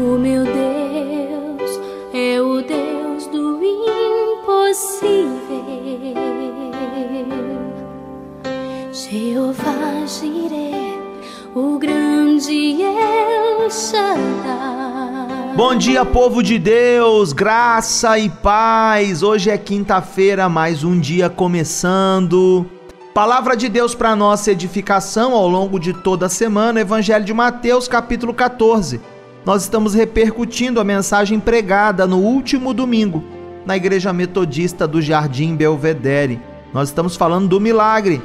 O meu Deus é o Deus do impossível. Jeová Jireh, o grande El Shaddai. Bom dia, povo de Deus, graça e paz. Hoje é quinta-feira, mais um dia começando. Palavra de Deus para nossa edificação ao longo de toda a semana, Evangelho de Mateus, capítulo 14 nós estamos repercutindo a mensagem pregada no último domingo na Igreja Metodista do Jardim Belvedere. Nós estamos falando do milagre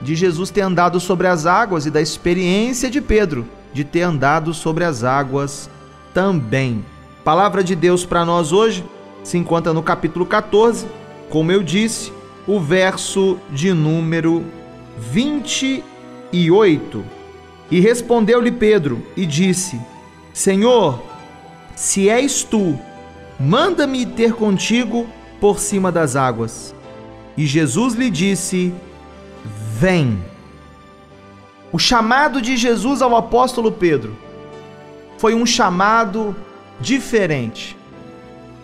de Jesus ter andado sobre as águas e da experiência de Pedro de ter andado sobre as águas também. Palavra de Deus para nós hoje se encontra no capítulo 14, como eu disse, o verso de número 28. E respondeu-lhe Pedro e disse: Senhor, se és tu, manda-me ter contigo por cima das águas. E Jesus lhe disse: Vem. O chamado de Jesus ao apóstolo Pedro foi um chamado diferente,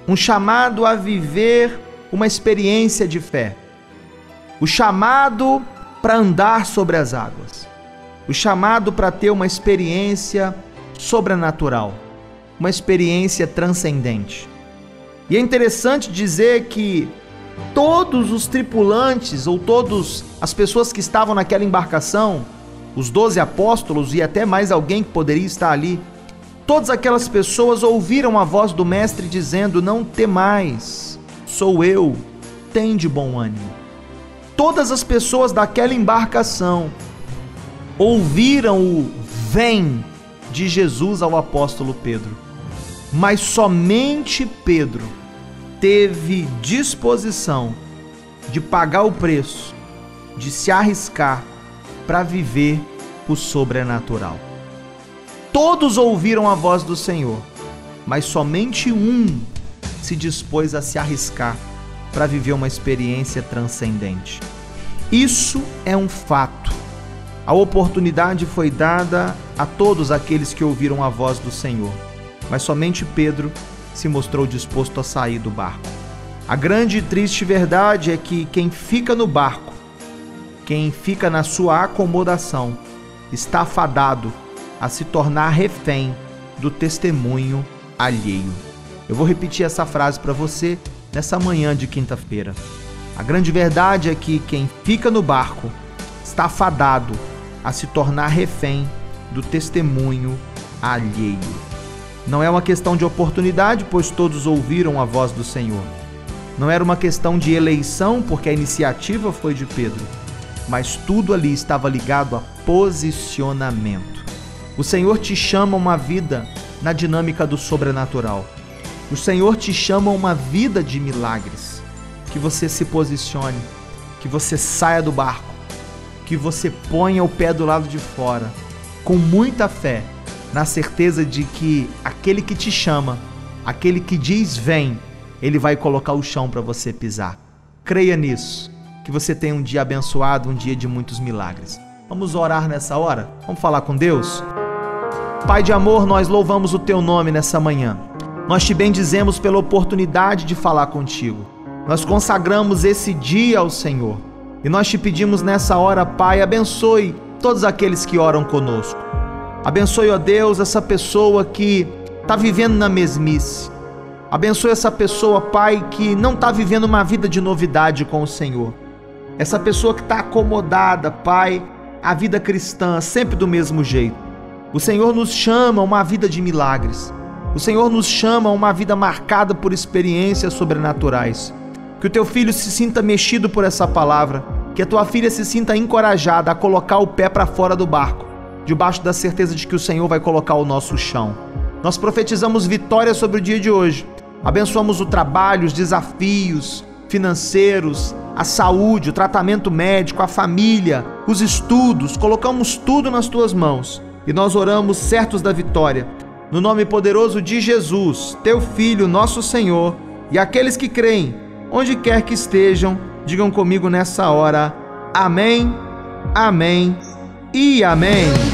um chamado a viver uma experiência de fé, o chamado para andar sobre as águas, o chamado para ter uma experiência sobrenatural, uma experiência transcendente. E é interessante dizer que todos os tripulantes ou todas as pessoas que estavam naquela embarcação, os doze apóstolos e até mais alguém que poderia estar ali, todas aquelas pessoas ouviram a voz do Mestre dizendo: Não temais, sou eu, tem de bom ânimo. Todas as pessoas daquela embarcação ouviram o Vem de Jesus ao apóstolo Pedro. Mas somente Pedro teve disposição de pagar o preço, de se arriscar para viver o sobrenatural. Todos ouviram a voz do Senhor, mas somente um se dispôs a se arriscar para viver uma experiência transcendente. Isso é um fato. A oportunidade foi dada a todos aqueles que ouviram a voz do Senhor, mas somente Pedro se mostrou disposto a sair do barco. A grande e triste verdade é que quem fica no barco, quem fica na sua acomodação, está fadado a se tornar refém do testemunho alheio. Eu vou repetir essa frase para você nessa manhã de quinta-feira. A grande verdade é que quem fica no barco está fadado a se tornar refém do testemunho alheio. Não é uma questão de oportunidade, pois todos ouviram a voz do Senhor. Não era uma questão de eleição, porque a iniciativa foi de Pedro, mas tudo ali estava ligado a posicionamento. O Senhor te chama uma vida na dinâmica do sobrenatural. O Senhor te chama uma vida de milagres. Que você se posicione, que você saia do barco que você ponha o pé do lado de fora, com muita fé, na certeza de que aquele que te chama, aquele que diz vem, ele vai colocar o chão para você pisar. Creia nisso. Que você tenha um dia abençoado, um dia de muitos milagres. Vamos orar nessa hora? Vamos falar com Deus? Pai de amor, nós louvamos o teu nome nessa manhã. Nós te bendizemos pela oportunidade de falar contigo. Nós consagramos esse dia ao Senhor e nós te pedimos nessa hora, Pai, abençoe todos aqueles que oram conosco. Abençoe, ó Deus, essa pessoa que está vivendo na mesmice. Abençoe essa pessoa, Pai, que não está vivendo uma vida de novidade com o Senhor. Essa pessoa que está acomodada, Pai, a vida cristã, sempre do mesmo jeito. O Senhor nos chama a uma vida de milagres. O Senhor nos chama a uma vida marcada por experiências sobrenaturais. Que o teu filho se sinta mexido por essa palavra, que a tua filha se sinta encorajada a colocar o pé para fora do barco, debaixo da certeza de que o Senhor vai colocar o nosso chão. Nós profetizamos vitória sobre o dia de hoje. Abençoamos o trabalho, os desafios financeiros, a saúde, o tratamento médico, a família, os estudos. Colocamos tudo nas tuas mãos e nós oramos certos da vitória. No nome poderoso de Jesus, teu Filho, nosso Senhor, e aqueles que creem onde quer que estejam, digam comigo nessa hora: Amém, Amém e Amém.